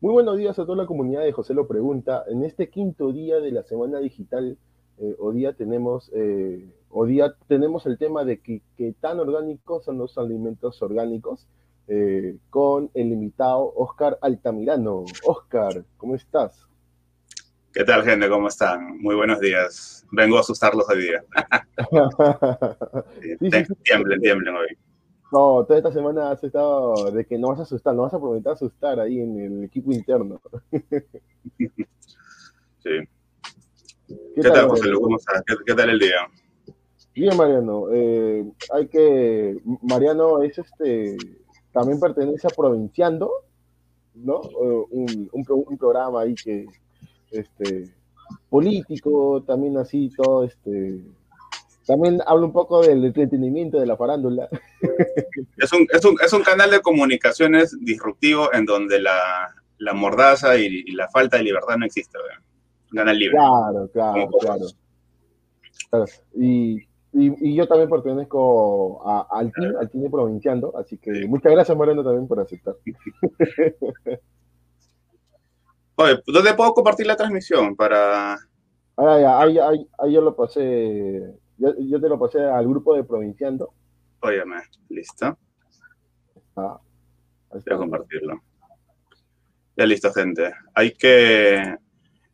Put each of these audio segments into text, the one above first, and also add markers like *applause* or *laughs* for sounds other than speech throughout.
Muy buenos días a toda la comunidad de José Lo Pregunta. En este quinto día de la semana digital, eh, hoy día tenemos, eh, hoy día tenemos el tema de que, tan orgánicos son los alimentos orgánicos eh, con el invitado Oscar Altamirano. Oscar, ¿cómo estás? ¿Qué tal, gente? ¿Cómo están? Muy buenos días. Vengo a asustarlos hoy día. *laughs* tiemblen, tiemblen hoy. No, toda esta semana has estado de que no vas a asustar, no vas a prometer asustar ahí en el equipo interno. *laughs* sí. ¿Qué, tal, José Lu? ¿Cómo estás? ¿Qué, tal el día? Bien, Mariano. Eh, hay que. Mariano es este. También pertenece a Provinciando, ¿no? Eh, un, un, programa ahí que. Este. Político, también así, todo este también habla un poco del entretenimiento de la farándula. *laughs* Es un, es un, es un canal de comunicaciones disruptivo en donde la, la mordaza y, la falta de libertad no existe. Un canal libre. Claro, claro, claro. Y, y, yo también pertenezco a, al team, al team de Provinciando, así que muchas gracias Moreno también por aceptar. *laughs* Oye, ¿dónde puedo compartir la transmisión para...? Ahí, ahí, ahí, ahí yo lo pasé yo, te lo pasé al grupo de Provinciando. Óyeme, listo. Ah, Voy a compartirlo. Ya listo, gente. Hay que.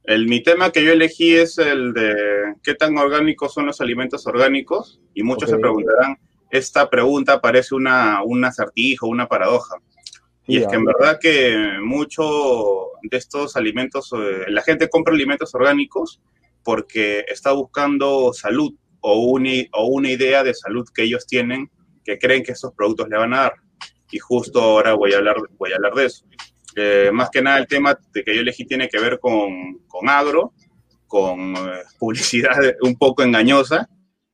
El, mi tema que yo elegí es el de qué tan orgánicos son los alimentos orgánicos. Y muchos se preguntarán, esta pregunta parece una, un acertijo, una paradoja. y es que en verdad que mucho de estos alimentos, eh, la gente compra alimentos orgánicos porque está buscando salud o una, o una idea de salud que ellos tienen que creen que estos productos le van a dar. Y justo ahora voy a hablar, voy a hablar de eso. Eh, más que nada el tema de que yo elegí tiene que ver con, con agro, con eh, publicidad *laughs* un poco engañosa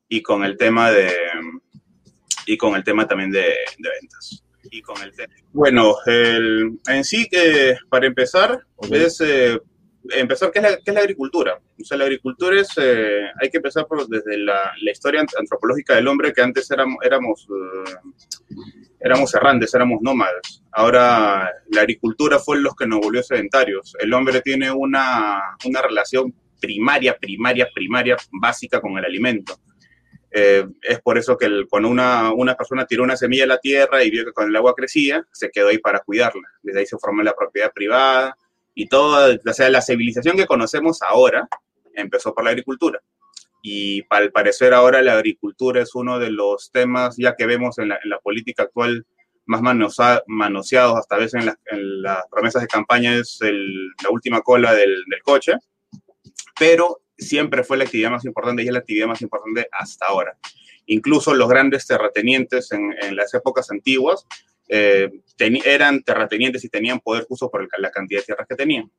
y con el tema de y con el tema también de, ventas. Y con el bueno, el, en sí que para empezar es eh, empezar, ¿qué es, la, ¿qué es la agricultura? O sea, la agricultura es, eh, hay que empezar por, desde la, la, historia antropológica del hombre, que antes éramos, éramos, uh, éramos errantes, éramos nómadas. Ahora la agricultura fue los que nos volvió sedentarios. El hombre tiene una, una relación primaria, primaria, primaria, básica con el alimento. Eh, es por eso que el, cuando una, una, persona tiró una semilla a la tierra y vio que con el agua crecía, se quedó ahí para cuidarla. Desde ahí se formó la propiedad privada, y toda, o sea, la civilización que conocemos ahora empezó por la agricultura. Y al parecer ahora la agricultura es uno de los temas, ya que vemos en la, política actual, más manoseados hasta veces en, las promesas de campaña, es la última cola del, coche, pero siempre fue la actividad más importante y es la actividad más importante hasta ahora. Incluso los grandes terratenientes en, en las épocas antiguas eh, eran terratenientes y tenían poder justo por la cantidad de tierras que tenían.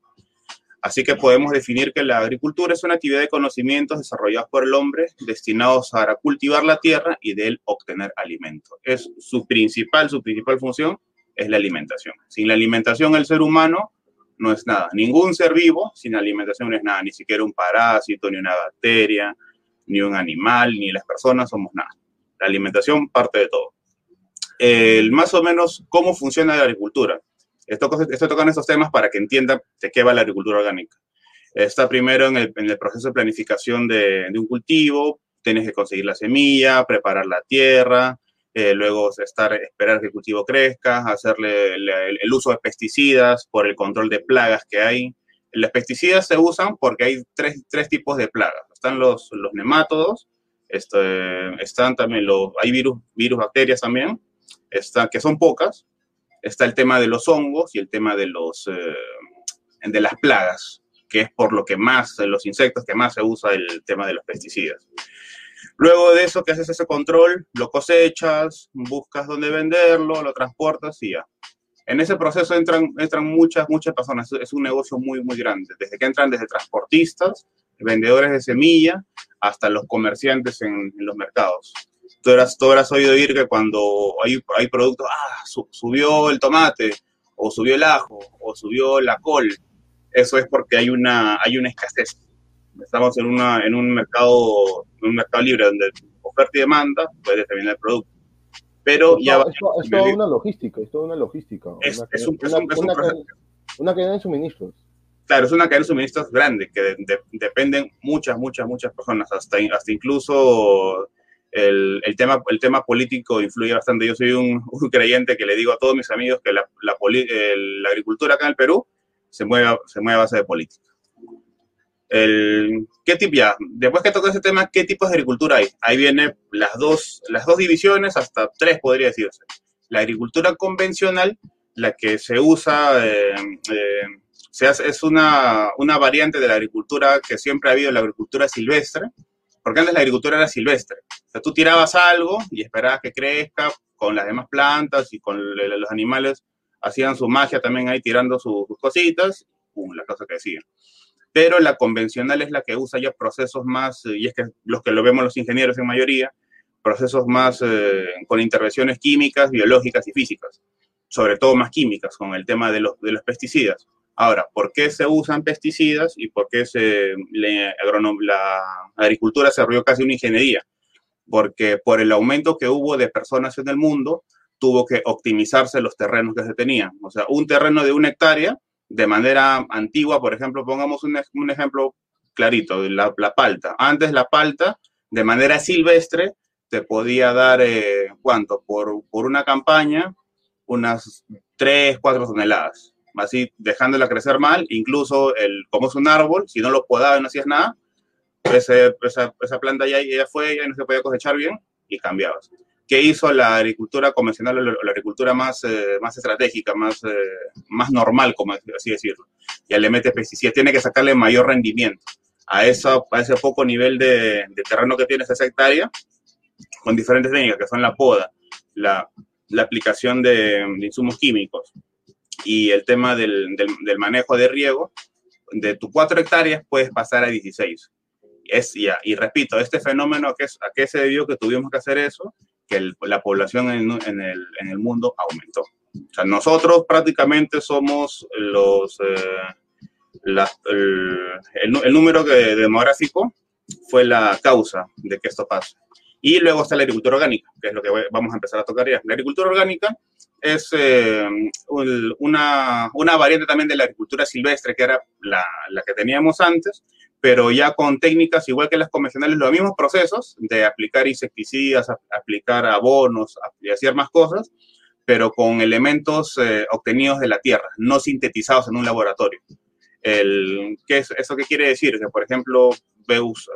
Así que podemos definir que la agricultura es una actividad de conocimientos desarrollados por el hombre destinados a cultivar la tierra y de él obtener alimento. Es su principal, su principal función es la alimentación. Sin la alimentación el ser humano no es nada. Ningún ser vivo sin alimentación no es nada, ni siquiera un parásito, ni una bacteria, ni un animal, ni las personas somos nada. La alimentación parte de todo el, más o menos cómo funciona la agricultura. Estoy, estoy tocando estos temas para que entiendan de qué va la agricultura orgánica. Está primero en el, proceso de planificación de, un cultivo, tienes que conseguir la semilla, preparar la tierra, eh, luego estar, esperar que el cultivo crezca, hacerle el, el, uso de pesticidas por el control de plagas que hay. Los pesticidas se usan porque hay tres, tres tipos de plagas. Están los, los nemátodos, este, están también los, hay virus, virus, bacterias también, está, que son pocas, está el tema de los hongos y el tema de, los, eh, de las plagas, que es por lo que más, los insectos que más se usa el tema de los pesticidas. Luego de eso, que haces ese control, lo cosechas, buscas dónde venderlo, lo transportas y ya. En ese proceso entran, entran muchas, muchas personas. Es un negocio muy, muy grande. Desde que entran desde transportistas, vendedores de semilla, hasta los comerciantes en los mercados tú habrás, tú oído oír que cuando hay, hay productos, ah, subió el tomate, o subió el ajo, o subió la col. Eso es porque hay una, hay una escasez. Estamos en, una, en un mercado, un mercado libre donde oferta y demanda puede determinar el producto. Pero ya es, toda una logística, es toda una logística. Es, un. Una cadena de suministros. Claro, es una cadena de suministros grande que dependen muchas, muchas, muchas personas, hasta, hasta incluso el, el, tema, el tema político influye bastante. Yo soy *laughs* un, creyente que le digo a todos mis amigos que la, la, la agricultura acá en el Perú se mueve, se mueve a base de política. El, ¿Qué tipo ya? Después que toca ese tema, ¿qué tipos de agricultura hay? Ahí vienen las dos, las dos divisiones, hasta tres podría decirse. La agricultura convencional, la que se usa, eh, eh, se hace, es una, una variante de la agricultura que siempre ha habido, la agricultura silvestre, porque antes la agricultura era silvestre. O sea, tú tirabas algo y esperabas que crezca con las demás plantas y con los animales hacían su magia también ahí tirando sus, cositas, pum, la cosa decían pero la convencional es la que usa ya procesos más, y es que los que lo vemos los ingenieros en mayoría, procesos más eh, con intervenciones químicas, biológicas y físicas, sobre todo más químicas con el tema de los pesticidas. Ahora, ¿por qué se usan pesticidas y por qué se, la agricultura se abrió casi una ingeniería? Porque por el aumento que hubo de personas en el mundo, tuvo que optimizarse los terrenos que se tenían. O sea, un terreno de una hectárea de manera antigua, por ejemplo, pongamos un, un ejemplo clarito, la, la, palta. Antes la palta, de manera silvestre, te podía dar, eh, ¿cuánto? Por, por una campaña, unas 3, 4 toneladas. Así, dejándola crecer mal, incluso el, como es un árbol, si no lo podabas y no hacías nada, ese, esa, esa, planta ya, ya fue, ya no se podía cosechar bien y cambiabas. ¿Qué hizo la agricultura convencional o la agricultura más, eh, más estratégica, más, eh, más normal, como así decirlo? Ya le mete pesticidas, tiene que sacarle mayor rendimiento a, eso, a ese poco nivel de, de terreno que tiene esa hectárea, con diferentes técnicas, que son la poda, la, la aplicación de, de, insumos químicos y el tema del, del, del, manejo de riego, de tus cuatro hectáreas puedes pasar a 16. Es, ya, y repito, este fenómeno, ¿a qué, ¿a qué se debió que tuvimos que hacer eso? que la población en, en, el, en, el, mundo aumentó. O sea, nosotros prácticamente somos los, eh, la, el, el, número de, demográfico fue la causa de que esto pase. Y luego está la agricultura orgánica, que es lo que vamos a empezar a tocar ya. La agricultura orgánica es eh, una, una variante también de la agricultura silvestre, que era la, la que teníamos antes, pero ya con técnicas igual que las convencionales, los mismos procesos de aplicar insecticidas, aplicar abonos y hacer más cosas, pero con elementos eh, obtenidos de la tierra, no sintetizados en un laboratorio. El, ¿qué es, ¿Eso qué quiere decir? Que, por ejemplo,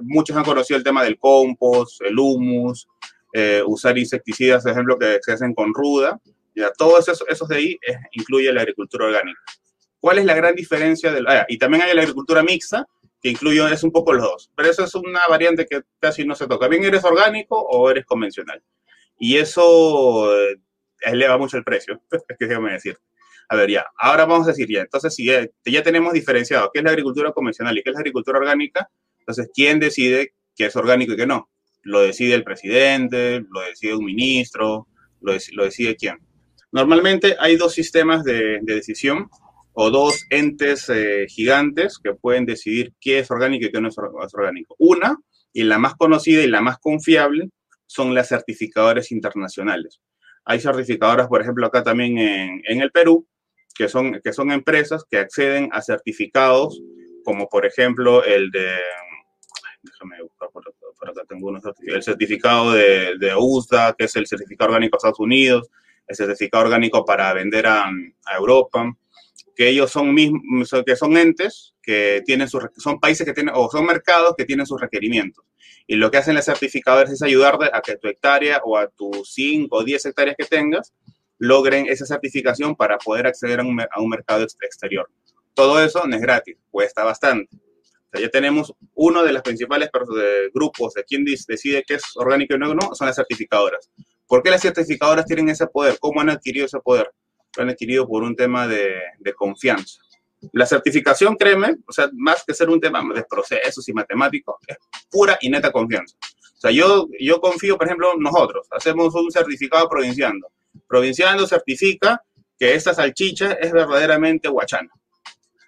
muchos han conocido el tema del compost, el humus, eh, usar insecticidas, por ejemplo, que se hacen con ruda. Ya, todos esos, esos de ahí eh, incluye la agricultura orgánica. ¿Cuál es la gran diferencia? Del, ah, y también hay la agricultura mixta, que incluyo es un poco los dos. Pero eso es una variante que casi no se toca. Bien, eres orgánico o eres convencional. Y eso eh, eleva mucho el precio, *laughs* es que déjame decir. A ver, ya, ahora vamos a decir ya, entonces si ya, ya, tenemos diferenciado qué es la agricultura convencional y qué es la agricultura orgánica, entonces, ¿quién decide qué es orgánico y qué no? Lo decide el presidente, lo decide un ministro, lo, lo decide quién. Normalmente hay dos sistemas de, de decisión o dos entes eh, gigantes que pueden decidir qué es orgánico y qué no es orgánico. Una, y la más conocida y la más confiable, son las certificadoras internacionales. Hay certificadoras, por ejemplo, acá también en, el Perú, que son, que son empresas que acceden a certificados, como por ejemplo el de, déjame buscar por, acá, tengo unos el certificado de, de USDA, que es el certificado orgánico de Estados Unidos, el certificado orgánico para vender a, a Europa, que ellos son mismos, que son entes que tienen sus, son países que tienen, o son mercados que tienen sus requerimientos. Y lo que hacen los certificadores es ayudarte a que tu hectárea o a tus 5 o 10 hectáreas que tengas logren esa certificación para poder acceder a un, a un mercado exterior. Todo eso no es gratis, cuesta bastante. O sea, ya tenemos uno de los principales grupos de quien decide qué es orgánico y no, son las certificadoras. ¿Por qué las certificadoras tienen ese poder? ¿Cómo han adquirido ese poder? lo han adquirido por un tema de, de, confianza. La certificación, créeme, o sea, más que ser un tema de procesos y matemáticos, es pura y neta confianza. O sea, yo, yo confío, por ejemplo, nosotros hacemos un certificado provinciando. Provinciando certifica que esta salchicha es verdaderamente huachana.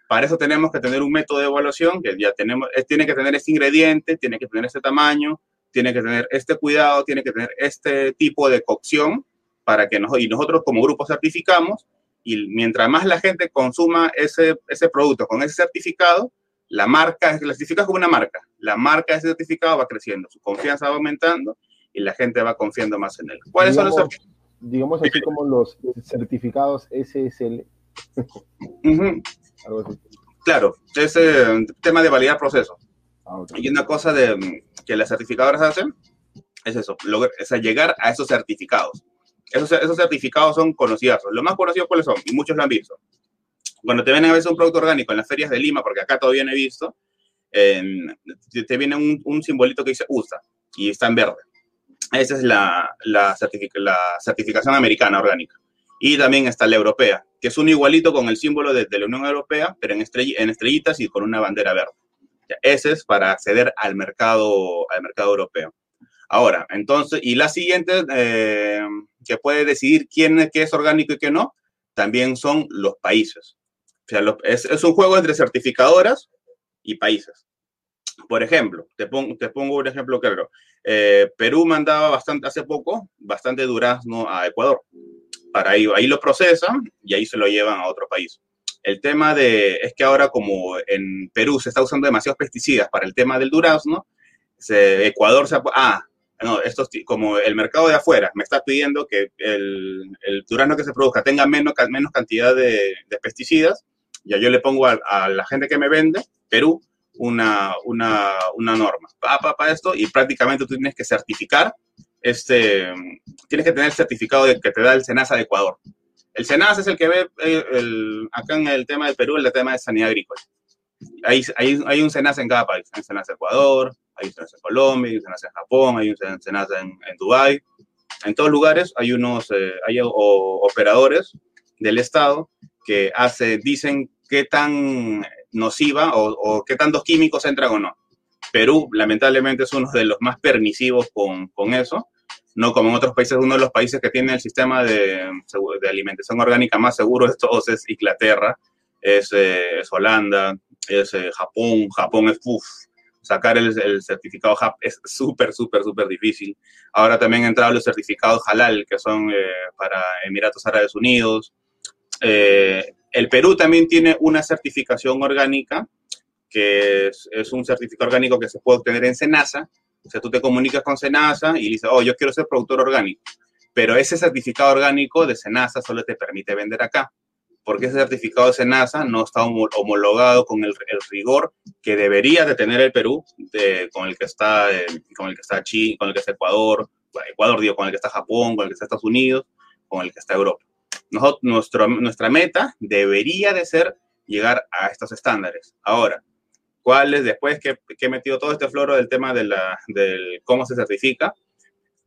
Para eso tenemos que tener un método de evaluación que ya tenemos, tiene que tener este ingrediente, tiene que tener este tamaño, tiene que tener este cuidado, tiene que tener este tipo de cocción para que nos, y nosotros como grupo certificamos y mientras más la gente consuma ese, ese producto con ese certificado, la marca, clasifica como una marca, la marca de ese certificado va creciendo, su confianza va aumentando y la gente va confiando más en él. ¿Cuáles son los Digamos así como los certificados SSL. Claro, ese tema de validar procesos. Ah, y una cosa de, que las certificadoras hacen es eso, es llegar a esos certificados. Esos, esos certificados son conocidos. Los más conocidos, ¿cuáles son? Y muchos lo han visto. Cuando te viene a veces un producto orgánico en las ferias de Lima, porque acá todavía no he visto, te viene un, un, simbolito que dice USA y está en verde. Esa es la, la, la, certificación americana orgánica. Y también está la europea, que es un igualito con el símbolo de, la Unión Europea, pero en, en, estrellitas y con una bandera verde. Ese es para acceder al mercado, al mercado europeo. Ahora, entonces, y la siguiente eh, que puede decidir quién qué es orgánico y qué no, también son los países. O sea, es, es, un juego entre certificadoras y países. Por ejemplo, te pongo, te pongo un ejemplo claro. Eh, Perú mandaba bastante, hace poco, bastante durazno a Ecuador. Para ahí, ahí lo procesan y ahí se lo llevan a otro país. El tema de, es que ahora como en Perú se está usando demasiados pesticidas para el tema del durazno, Ecuador se... Ah, no, esto es como el mercado de afuera me está pidiendo que el, el durazno que se produzca tenga menos, menos cantidad de, de pesticidas, ya yo le pongo a, a, la gente que me vende, Perú, una, una, una norma para pa, esto y prácticamente tú tienes que certificar, este, tienes que tener el certificado de, que te da el SENASA de Ecuador. El SENASA es el que ve eh, el, acá en el tema de Perú, el tema de sanidad agrícola. Hay, hay, hay un SENASA en cada país. Hay un SENASA en Ecuador, hay un SENASA en Colombia, hay un SENASA en Japón, hay un SENASA en, en Dubái. En todos lugares hay unos eh, hay operadores del Estado que hace, dicen qué tan nociva o, qué tantos químicos entran o no. Perú, lamentablemente, es uno de los más permisivos con, con eso, no como en otros países, uno de los países que tiene el sistema de, alimentación orgánica más seguro de todos es Inglaterra, es, eh, Holanda, es eh, Japón, Japón es uff, sacar el, certificado HAP es súper, súper, súper difícil. Ahora también han entrado los certificados halal, que son eh, para Emiratos Árabes Unidos. El Perú también tiene una certificación orgánica, que es, un certificado orgánico que se puede obtener en Senasa. O sea, tú te comunicas con Senasa y dices, oh, yo quiero ser productor orgánico. Pero ese certificado orgánico de Senasa solo te permite vender acá, porque ese certificado de Senasa no está homologado con el, rigor que debería de tener el Perú, con el que está, eh, con el que está Chile, con el que está Ecuador, Ecuador, digo, con el que está Japón, con el que está Estados Unidos, con el que está Europa nuestro, nuestra meta debería de ser llegar a estos estándares. Ahora, ¿cuál después que, que, he metido todo este floro del tema de la, del cómo se certifica,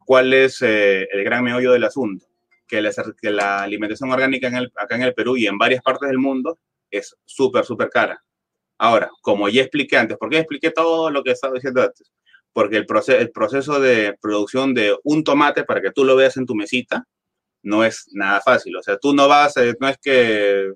cuál es eh, el gran meollo del asunto? Que la, que la alimentación orgánica en el, acá en el Perú y en varias partes del mundo es súper, súper cara. Ahora, como ya expliqué antes, ¿por qué expliqué todo lo que estaba diciendo antes? Porque el, proceso, el proceso de producción de un tomate para que tú lo veas en tu mesita no es nada fácil. O sea, tú no vas, eh, no es que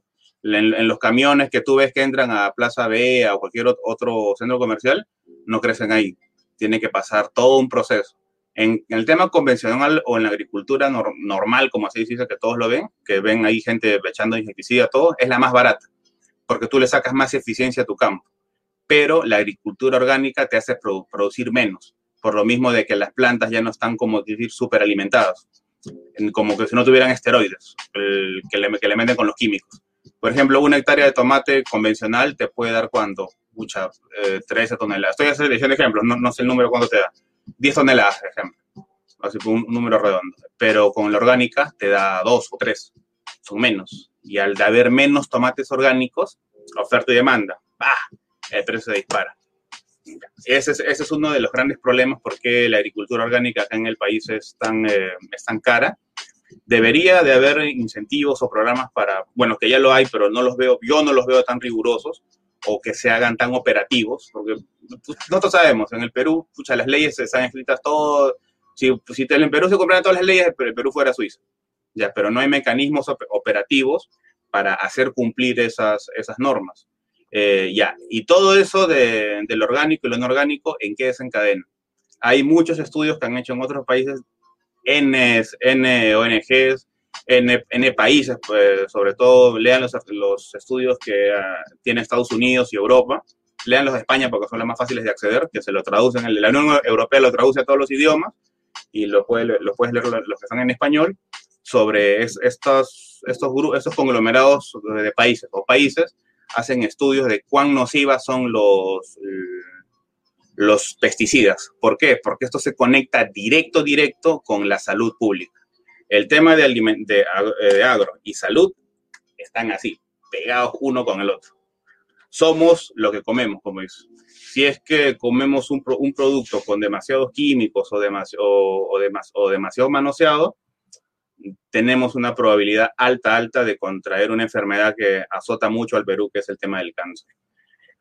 en, los camiones que tú ves que entran a Plaza B o cualquier otro centro comercial, no crecen ahí. Tiene que pasar todo un proceso. En, el tema convencional o en la agricultura normal, como así dice que todos lo ven, que ven ahí gente echando insecticida, todo, es la más barata, porque tú le sacas más eficiencia a tu campo. Pero la agricultura orgánica te hace producir menos, por lo mismo de que las plantas ya no están, como decir, súper alimentadas como que si no tuvieran esteroides que, le, que le meten con los químicos. Por ejemplo, una hectárea de tomate convencional te puede dar cuánto? Mucha, eh, 13 toneladas. Estoy diciendo ejemplos, no, no sé el número cuánto te da. 10 toneladas, por ejemplo. Así un, un número redondo. Pero con la orgánica te da 2 o 3. Son menos. Y al haber menos tomates orgánicos, oferta y demanda, ¡bah! el precio se dispara. Ese es, ese es, uno de los grandes problemas por qué la agricultura orgánica acá en el país es tan, eh, es tan cara. Debería de haber incentivos o programas para, bueno, que ya lo hay, pero no los veo, yo no los veo tan rigurosos o que se hagan tan operativos, porque pues, nosotros sabemos, en el Perú, pucha, las leyes están escritas todo, si, si en Perú se compran todas las leyes, el Perú fuera Suiza, ya, pero no hay mecanismos operativos para hacer cumplir esas, esas normas. Eh, ya, y todo eso de, lo orgánico y lo no orgánico, ¿en qué desencadena? Hay muchos estudios que han hecho en otros países, N, N ONGs, en, países, pues, sobre todo lean los, los estudios que uh, tiene Estados Unidos y Europa, lean los de España porque son los más fáciles de acceder, que se lo traducen, la Unión Europea lo traduce a todos los idiomas y lo, puede, lo puedes leer los que están en español, sobre estos, estos, estos conglomerados de países o países hacen estudios de cuán nocivas son los, los pesticidas. ¿Por qué? Porque esto se conecta directo, directo con la salud pública. El tema de, de, de agro y salud están así, pegados uno con el otro. Somos lo que comemos, como dice. Si es que comemos un, un producto con demasiados químicos o, demasiado, o, o demasiado manoseado, tenemos una probabilidad alta, alta de contraer una enfermedad que azota mucho al Perú, que es el tema del cáncer.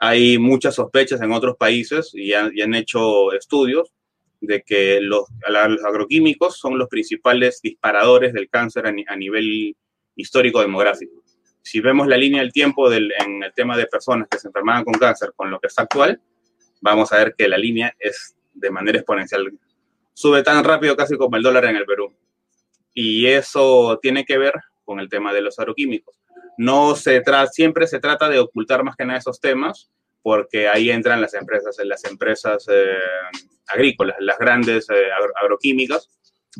Hay muchas sospechas en otros países y han, hecho estudios de que los, agroquímicos son los principales disparadores del cáncer a, nivel histórico demográfico. Si vemos la línea del tiempo en el tema de personas que se enfermaban con cáncer con lo que está actual, vamos a ver que la línea es de manera exponencial. Sube tan rápido casi como el dólar en el Perú. Y eso tiene que ver con el tema de los agroquímicos. No se trata, siempre se trata de ocultar más que nada esos temas, porque ahí entran las empresas, las empresas eh, agrícolas, las grandes eh, agroquímicas,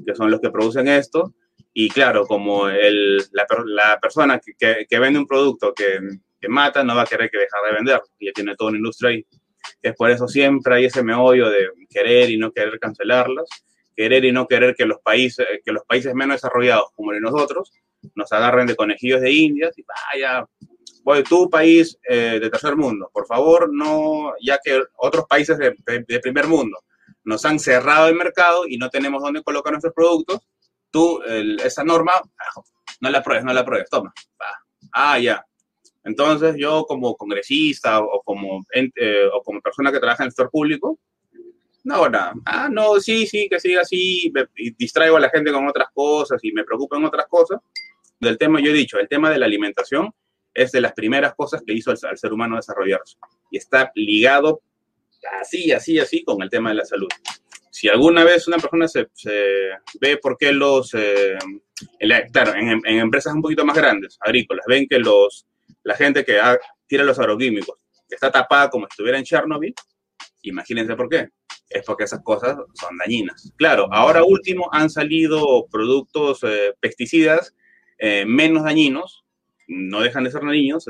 que son los que producen esto. Y claro, como el, la, persona que, que, vende un producto que, que, mata no va a querer que dejar de vender, ya tiene toda una industria ahí. Es por eso siempre hay ese meollo de querer y no querer cancelarlas querer y no querer que los países, que los países menos desarrollados como nosotros nos agarren de conejillos de indias y vaya, voy tu país eh, de tercer mundo, por favor, no, ya que otros países de, primer mundo nos han cerrado el mercado y no tenemos dónde colocar nuestros productos, tú esa norma, no la pruebes, no la pruebes, toma, ah, ya. Entonces yo como congresista o como, eh, o como persona que trabaja en el sector público, no, nada. Ah, no, sí, sí, que siga así, y distraigo a la gente con otras cosas y me preocupo en otras cosas. Del tema, yo he dicho, el tema de la alimentación es de las primeras cosas que hizo al, ser humano desarrollarse. Y está ligado así, así, así con el tema de la salud. Si alguna vez una persona se, ve por qué los, eh, claro, en, empresas un poquito más grandes, agrícolas, ven que los, la gente que tira los agroquímicos está tapada como si estuviera en Chernobyl, imagínense por qué es porque esas cosas son dañinas. Claro, ahora último han salido productos eh, pesticidas eh, menos dañinos, no dejan de ser dañinos,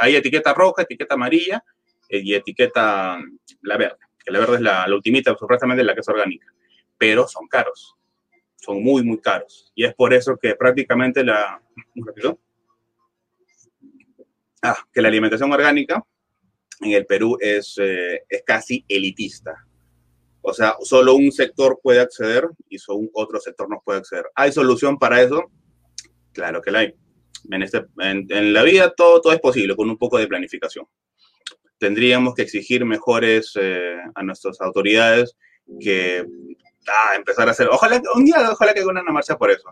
hay etiqueta roja, etiqueta amarilla eh, y etiqueta la verde, que la verde es la, la ultimita, supuestamente la que es orgánica, pero son caros, son muy, muy caros. Y es por eso que prácticamente la... Ah, que la alimentación orgánica en el Perú es, es casi elitista o sea, solo un sector puede acceder y solo otro sector no puede acceder. ¿Hay solución para eso? Claro que la hay. En, este, en, la vida todo, todo es posible con un poco de planificación. Tendríamos que exigir mejores eh, a nuestras autoridades que ah, empezar a hacer, ojalá un día, ojalá que haga una marcha por eso,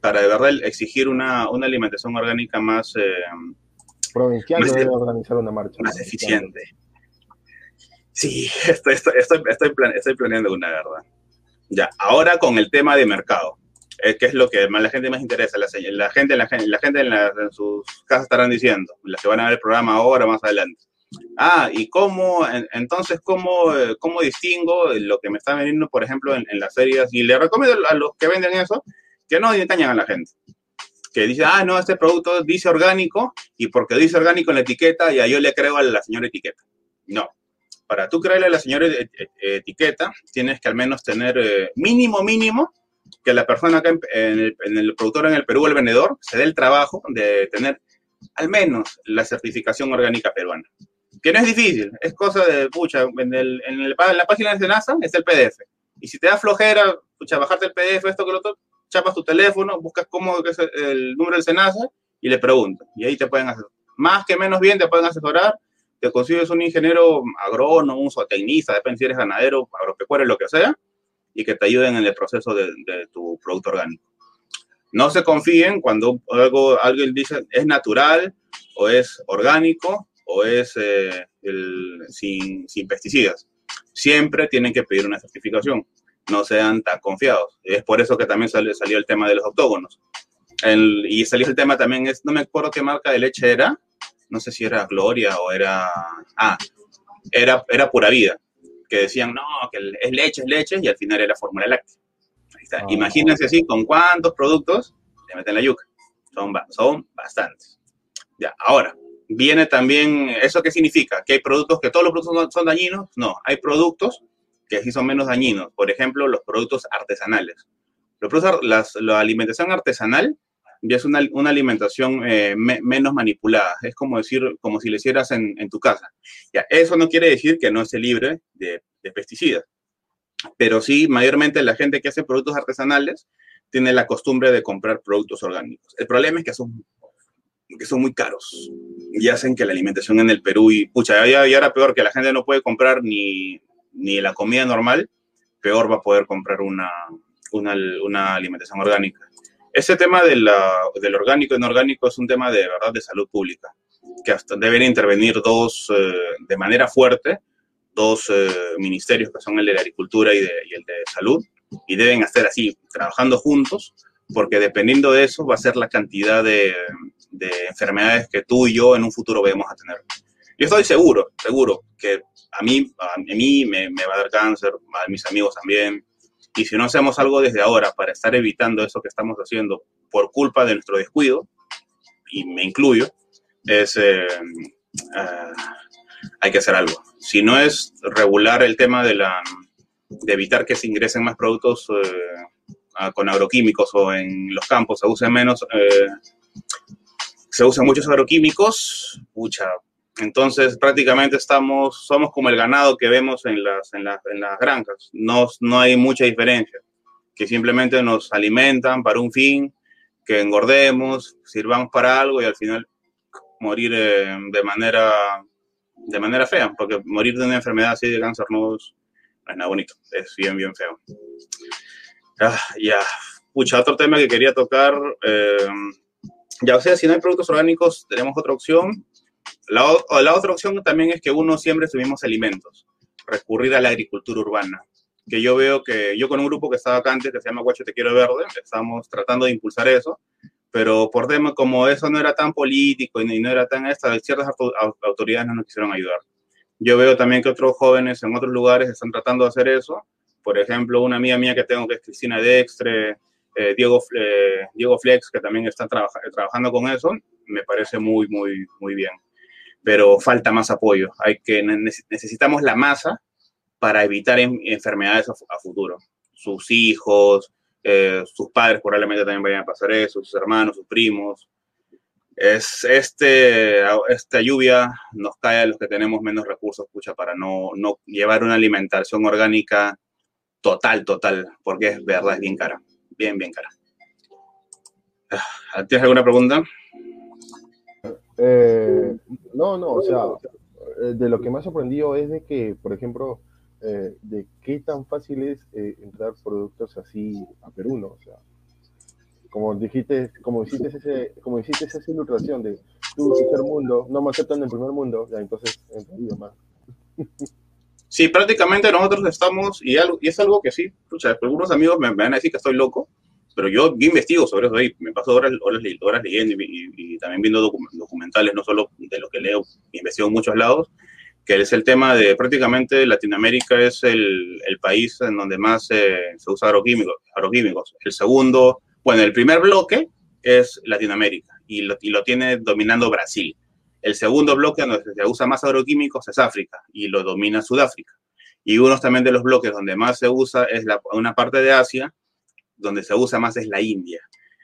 para de verdad exigir una, una alimentación orgánica más... Eh, Provincial debe organizar una marcha. Más eficiente. Sí, *laughs* estoy, estoy, estoy, estoy, planeando una, verdad. Ya, ahora con el tema de mercado, eh, que es lo que más, la gente más interesa, la, la gente, la, gente en, sus casas estarán diciendo, las que van a ver el programa ahora, más adelante. Ah, y cómo, entonces, ¿cómo, eh, cómo distingo lo que me está vendiendo, por ejemplo, en, las series? Y le recomiendo a los que venden eso que no engañan a la gente. Que dice, ah, no, este producto dice orgánico y porque dice orgánico en la etiqueta, ya yo le creo a la señora etiqueta. No, para tú creerle a la señora etiqueta, tienes que al menos tener eh, mínimo, mínimo, que la persona que en, el, productor en el Perú, el vendedor, se dé el trabajo de tener al menos la certificación orgánica peruana. Que no es difícil, es cosa de, pucha, en, el, en, la página de Senasa es el PDF. Y si te da flojera, pucha, bajarte el PDF, esto que lo otro, chapas tu teléfono, buscas cómo es el número del Senasa y le preguntas. Y ahí te pueden hacer, más que menos bien, te pueden asesorar te consigues un ingeniero agrónomo, un zootecnista, depende si eres ganadero, agropecuario, lo que sea, y que te ayuden en el proceso de, tu producto orgánico. No se confíen cuando algo, alguien dice es natural o es orgánico o es eh, sin, sin pesticidas. Siempre tienen que pedir una certificación. No sean tan confiados. Es por eso que también salió, salió el tema de los octógonos. y salió el tema también, es, no me acuerdo qué marca de leche era, no sé si era Gloria o era, ah, era, era Pura Vida, que decían, no, que es leche, es leche, y al final era fórmula láctea. Ahí está. Ah. Imagínense así, con cuántos productos le meten la yuca. Son, son bastantes. Ya, ahora, viene también, ¿eso qué significa? ¿Que hay productos, que todos los productos son, dañinos? No, hay productos que sí son menos dañinos. Por ejemplo, los productos artesanales. Los productos, la alimentación artesanal ya es una, alimentación eh, menos manipulada. Es como decir, como si lo hicieras en, tu casa. Ya, eso no quiere decir que no esté libre de, pesticidas, pero sí, mayormente la gente que hace productos artesanales tiene la costumbre de comprar productos orgánicos. El problema es que son, que son muy caros y hacen que la alimentación en el Perú, y pucha, y ahora peor que la gente no puede comprar ni, ni la comida normal, peor va a poder comprar una, una, una alimentación orgánica. Ese tema de del orgánico y inorgánico es un tema de verdad de salud pública, que hasta deben intervenir dos, eh, de manera fuerte, dos eh, ministerios que son el de la agricultura y, el de salud, y deben estar así, trabajando juntos, porque dependiendo de eso va a ser la cantidad de, enfermedades que tú y yo en un futuro vamos a tener. Yo estoy seguro, seguro, que a mí, a mí me, me va a dar cáncer, a mis amigos también, y si no hacemos algo desde ahora para estar evitando eso que estamos haciendo por culpa de nuestro descuido, y me incluyo, es, eh, eh, hay que hacer algo. Si no es regular el tema de, la, de evitar que se ingresen más productos eh, con agroquímicos o en los campos se usen menos, se usan muchos agroquímicos, pucha, entonces, prácticamente estamos, somos como el ganado que vemos en las, en las, en las granjas. No, no hay mucha diferencia, que simplemente nos alimentan para un fin, que engordemos, sirvamos para algo y al final morir eh, de, manera, de manera fea, porque morir de una enfermedad así de cáncer no es, nada bonito, es bien, bien feo. Ah, ya, pucha, otro tema que quería tocar, eh, ya o sea, si no hay productos orgánicos, tenemos otra opción, la, otra opción también es que uno siempre sus mismos alimentos, recurrir a la agricultura urbana, que yo veo que yo con un grupo que estaba acá antes, que se llama Guacho Te Quiero Verde, estamos tratando de impulsar eso, pero por tema como eso no era tan político y no era tan esta, ciertas autoridades no nos quisieron ayudar. Yo veo también que otros jóvenes en otros lugares están tratando de hacer eso. Por ejemplo, una amiga mía que tengo que es Cristina Dextre, eh, Diego, eh, Diego Flex, que también están trabajando con eso, me parece muy, muy, muy bien pero falta más apoyo. Hay que, necesitamos la masa para evitar enfermedades a, futuro. Sus hijos, eh, sus padres probablemente también vayan a pasar eso, sus hermanos, sus primos. Es este, esta lluvia nos cae a los que tenemos menos recursos, escucha, para no, no llevar una alimentación orgánica total, total, porque es verdad, es bien cara, bien, bien cara. Ah, ¿Tienes alguna pregunta? Eh, no, no, o sea, eh, de lo que me ha sorprendido es de que, por ejemplo, eh, de qué tan fácil es entrar productos así a Perú, ¿no? O sea, como dijiste, como hiciste ese, como hiciste esa ilustración de tú, tercer mundo, no me aceptan en el primer mundo, ya entonces entraría más. Sí, prácticamente nosotros estamos, y, y es algo que sí, sea, algunos amigos me, me, van a decir que estoy loco, pero yo, investigo sobre eso ahí, me paso horas, horas, horas leyendo y, también viendo documentales, no solo de lo que leo, investigo en muchos lados, que es el tema de prácticamente Latinoamérica es el, el país en donde más se usa agroquímicos, agroquímicos. El segundo, bueno, el primer bloque es Latinoamérica y lo, y lo tiene dominando Brasil. El segundo bloque donde se usa más agroquímicos es África y lo domina Sudáfrica. Y uno también de los bloques donde más se usa es la, una parte de Asia donde se usa más es la India.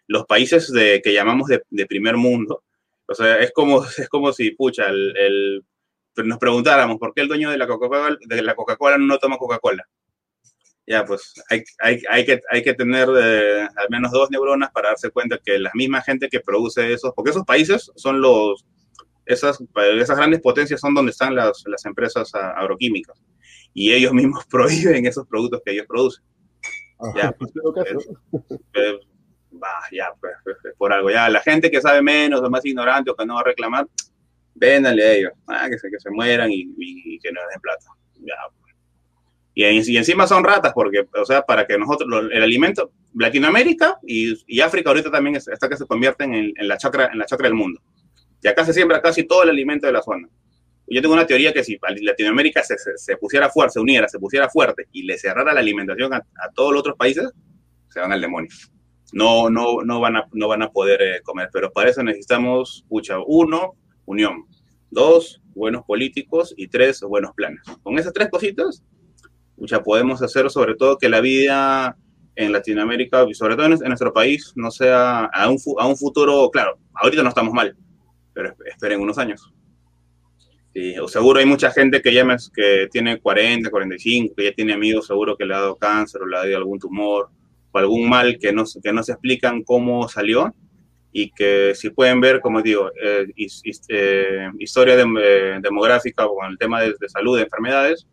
Los países de, que llamamos de, primer mundo, o sea, es como, *laughs* es como si, pucha, el, nos preguntáramos por qué el dueño de la Coca-Cola Coca-Cola no toma Coca-Cola. Ya, pues hay, hay, hay, que, hay que tener eh, al menos dos neuronas para darse cuenta que la misma gente que produce esos, porque esos países son los, esas, esas grandes potencias son donde están las, las empresas agroquímicas y ellos mismos *laughs* prohíben esos productos que ellos producen. Ya, pues, ya, pues, pues, pues, por algo. Ya, la gente que sabe menos o más ignorante o que no va a reclamar, véndale a ellos, ah, que, se, que se mueran y, que no den plata. Ya, Y, encima son ratas, porque, o sea, para que nosotros, el alimento, Latinoamérica y, África ahorita también está que se convierten en, la chacra, en la chacra del mundo. Y acá se siembra casi todo el alimento de la zona. Yo tengo una teoría que si Latinoamérica se, se, pusiera fuerte, se uniera, se pusiera fuerte y le cerrara la alimentación a, todos los otros países, se van al demonio. No, no, no, van, a, no van a poder eh, comer, pero para eso necesitamos, pucha, uno, unión, dos, buenos políticos y tres, buenos planes. Con esas tres cositas, pucha, podemos hacer sobre todo que la vida en Latinoamérica y sobre todo en, nuestro país no sea a un, a un futuro, claro, ahorita no estamos mal, pero esperen unos años. Sí, o seguro hay mucha gente que ya que tiene 40, 45, que ya tiene amigos seguro que le ha dado cáncer o le ha dado algún tumor o algún mal que no, que no se explican cómo salió y que si pueden ver, como digo, eh, eh, historia eh, demográfica o el tema de, salud, de enfermedades,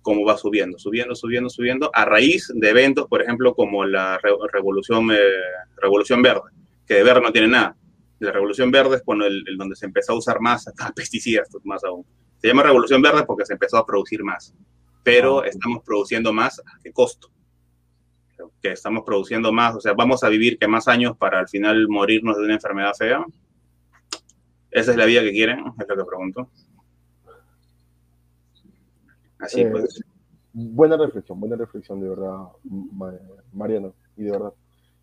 cómo va subiendo, subiendo, subiendo, subiendo, a raíz de eventos, por ejemplo, como la revolución, revolución verde, que de verde no tiene nada la Revolución Verde es cuando el, donde se empezó a usar más *laughs* pesticidas, más aún. Se llama Revolución Verde porque se empezó a producir más, pero ah, estamos produciendo más a qué costo. Que estamos produciendo más, o sea, vamos a vivir que más años para al final morirnos de una enfermedad fea. ¿Esa es la vida que quieren? Es lo que pregunto. Así eh, pues. Buena reflexión, buena reflexión, de verdad, Mariano, y de verdad.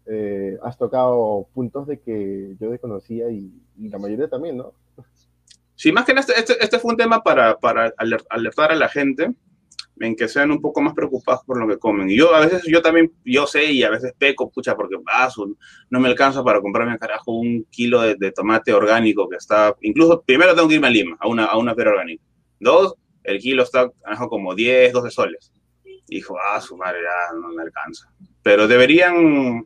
Eh, has tocado puntos de que yo desconocía y, la mayoría también, ¿no? Sí, más que nada, este, este, este, fue un tema para, para, alertar a la gente en que sean un poco más preocupados por lo que comen. Y yo a veces, yo también, yo sé y a veces peco, pucha, porque ah, no me alcanza para comprarme, carajo, un kilo de, tomate orgánico que está, incluso, primero tengo que irme a Lima, a una, a una feria orgánica. Dos, el kilo está como 10, 12 soles. Y dijo, ah, su madre, ya no me alcanza. Pero deberían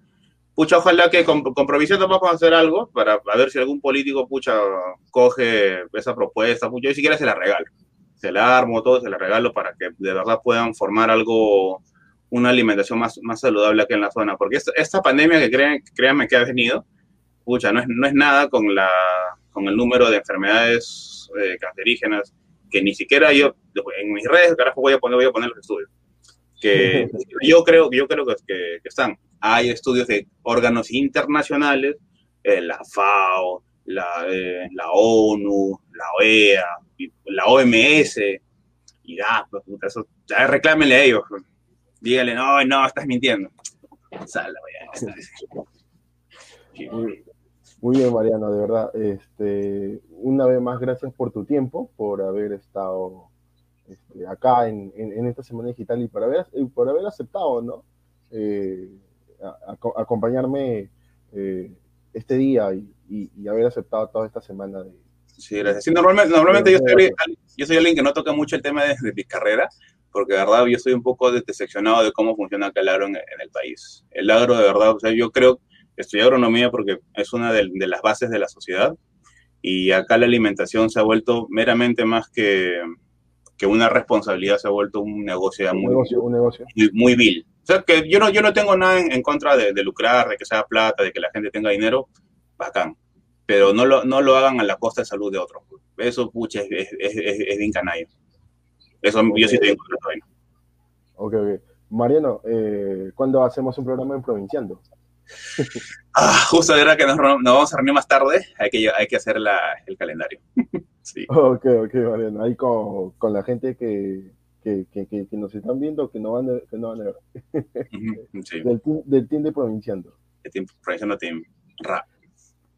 pucha, ojalá que con, con vamos a hacer algo para ver si algún político, pucha, coge esa propuesta, pucha, yo siquiera se la regalo. Se la armo todo, se la regalo para que de verdad puedan formar algo, una alimentación más, más saludable aquí en la zona. Porque esta, pandemia que crean, créanme que ha venido, pucha, no es, no es nada con, la, con el número de enfermedades eh, cancerígenas que ni siquiera yo, en mis redes, carajo, voy a poner, voy a poner los estudios. Que *laughs* yo creo, yo creo que, que están hay estudios de órganos internacionales, eh, la FAO, la, eh, la, ONU, la OEA, la OMS, y ya, pues, eso, ya reclámenle a ellos. Díganle, no, no, estás mintiendo. Muy, bien, Mariano, de verdad. Este, una vez más, gracias por tu tiempo, por haber estado este, acá en, en, esta semana digital y por haber, por haber aceptado, ¿no? Eh, acompañarme eh, este día y, haber aceptado toda esta semana de... Sí, gracias. normalmente, normalmente yo, soy, yo soy alguien que no toca mucho el tema de, mi carrera, porque de verdad yo estoy un poco decepcionado de cómo funciona acá el agro en, el país. El agro, de verdad, o sea, yo creo, estudié agronomía porque es una de, las bases de la sociedad y acá la alimentación se ha vuelto meramente más que, que una responsabilidad, se ha vuelto un negocio, muy, negocio, un negocio. Muy, muy vil sea, que yo no, yo no tengo nada en, contra de, lucrar, de que sea plata, de que la gente tenga dinero, bacán. Pero no lo, no lo hagan a la costa de salud de otros. Eso, pucha, es, es, es, bien canalla. Eso yo sí estoy en contra de Ok, ok. Mariano, eh, ¿cuándo hacemos un programa en Provinciando? *laughs* ah, justo era que nos, nos, vamos a reunir más tarde, hay que, hay que hacer la, el calendario. *laughs* sí. Ok, ok, Mariano. Ahí con, con la gente que, que, que, que, nos están viendo que no van a, que no van a ver. del, team, del, team, de Provinciando. El team Provinciando Team Rap.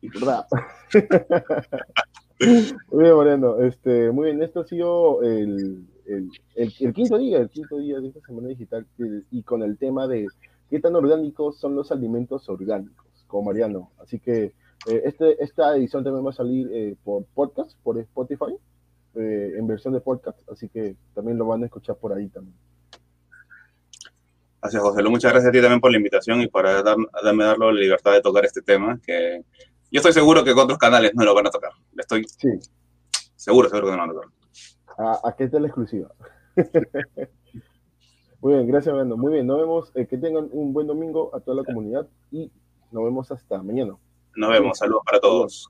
Rap. *laughs* muy bien, Mariano. Este, muy bien, esto ha sido el, el, el, quinto día, el quinto día de esta semana digital y con el tema de qué tan orgánicos son los alimentos orgánicos, con Mariano. Así que eh, este, esta edición también va a salir eh, por podcast, por Spotify. Eh, en versión de podcast, así que también lo van a escuchar por ahí también. Gracias, José Muchas gracias a ti también por la invitación y por darme darlo la libertad de tocar este tema, que yo estoy seguro que con otros canales no lo van a tocar. Estoy sí. seguro, seguro que no lo van a tocar. ¿A, a qué es la exclusiva? *laughs* Muy bien, gracias, Brando. Muy bien, nos vemos. Eh, que tengan un buen domingo a toda la comunidad y nos vemos hasta mañana. Nos vemos. Saludos para todos.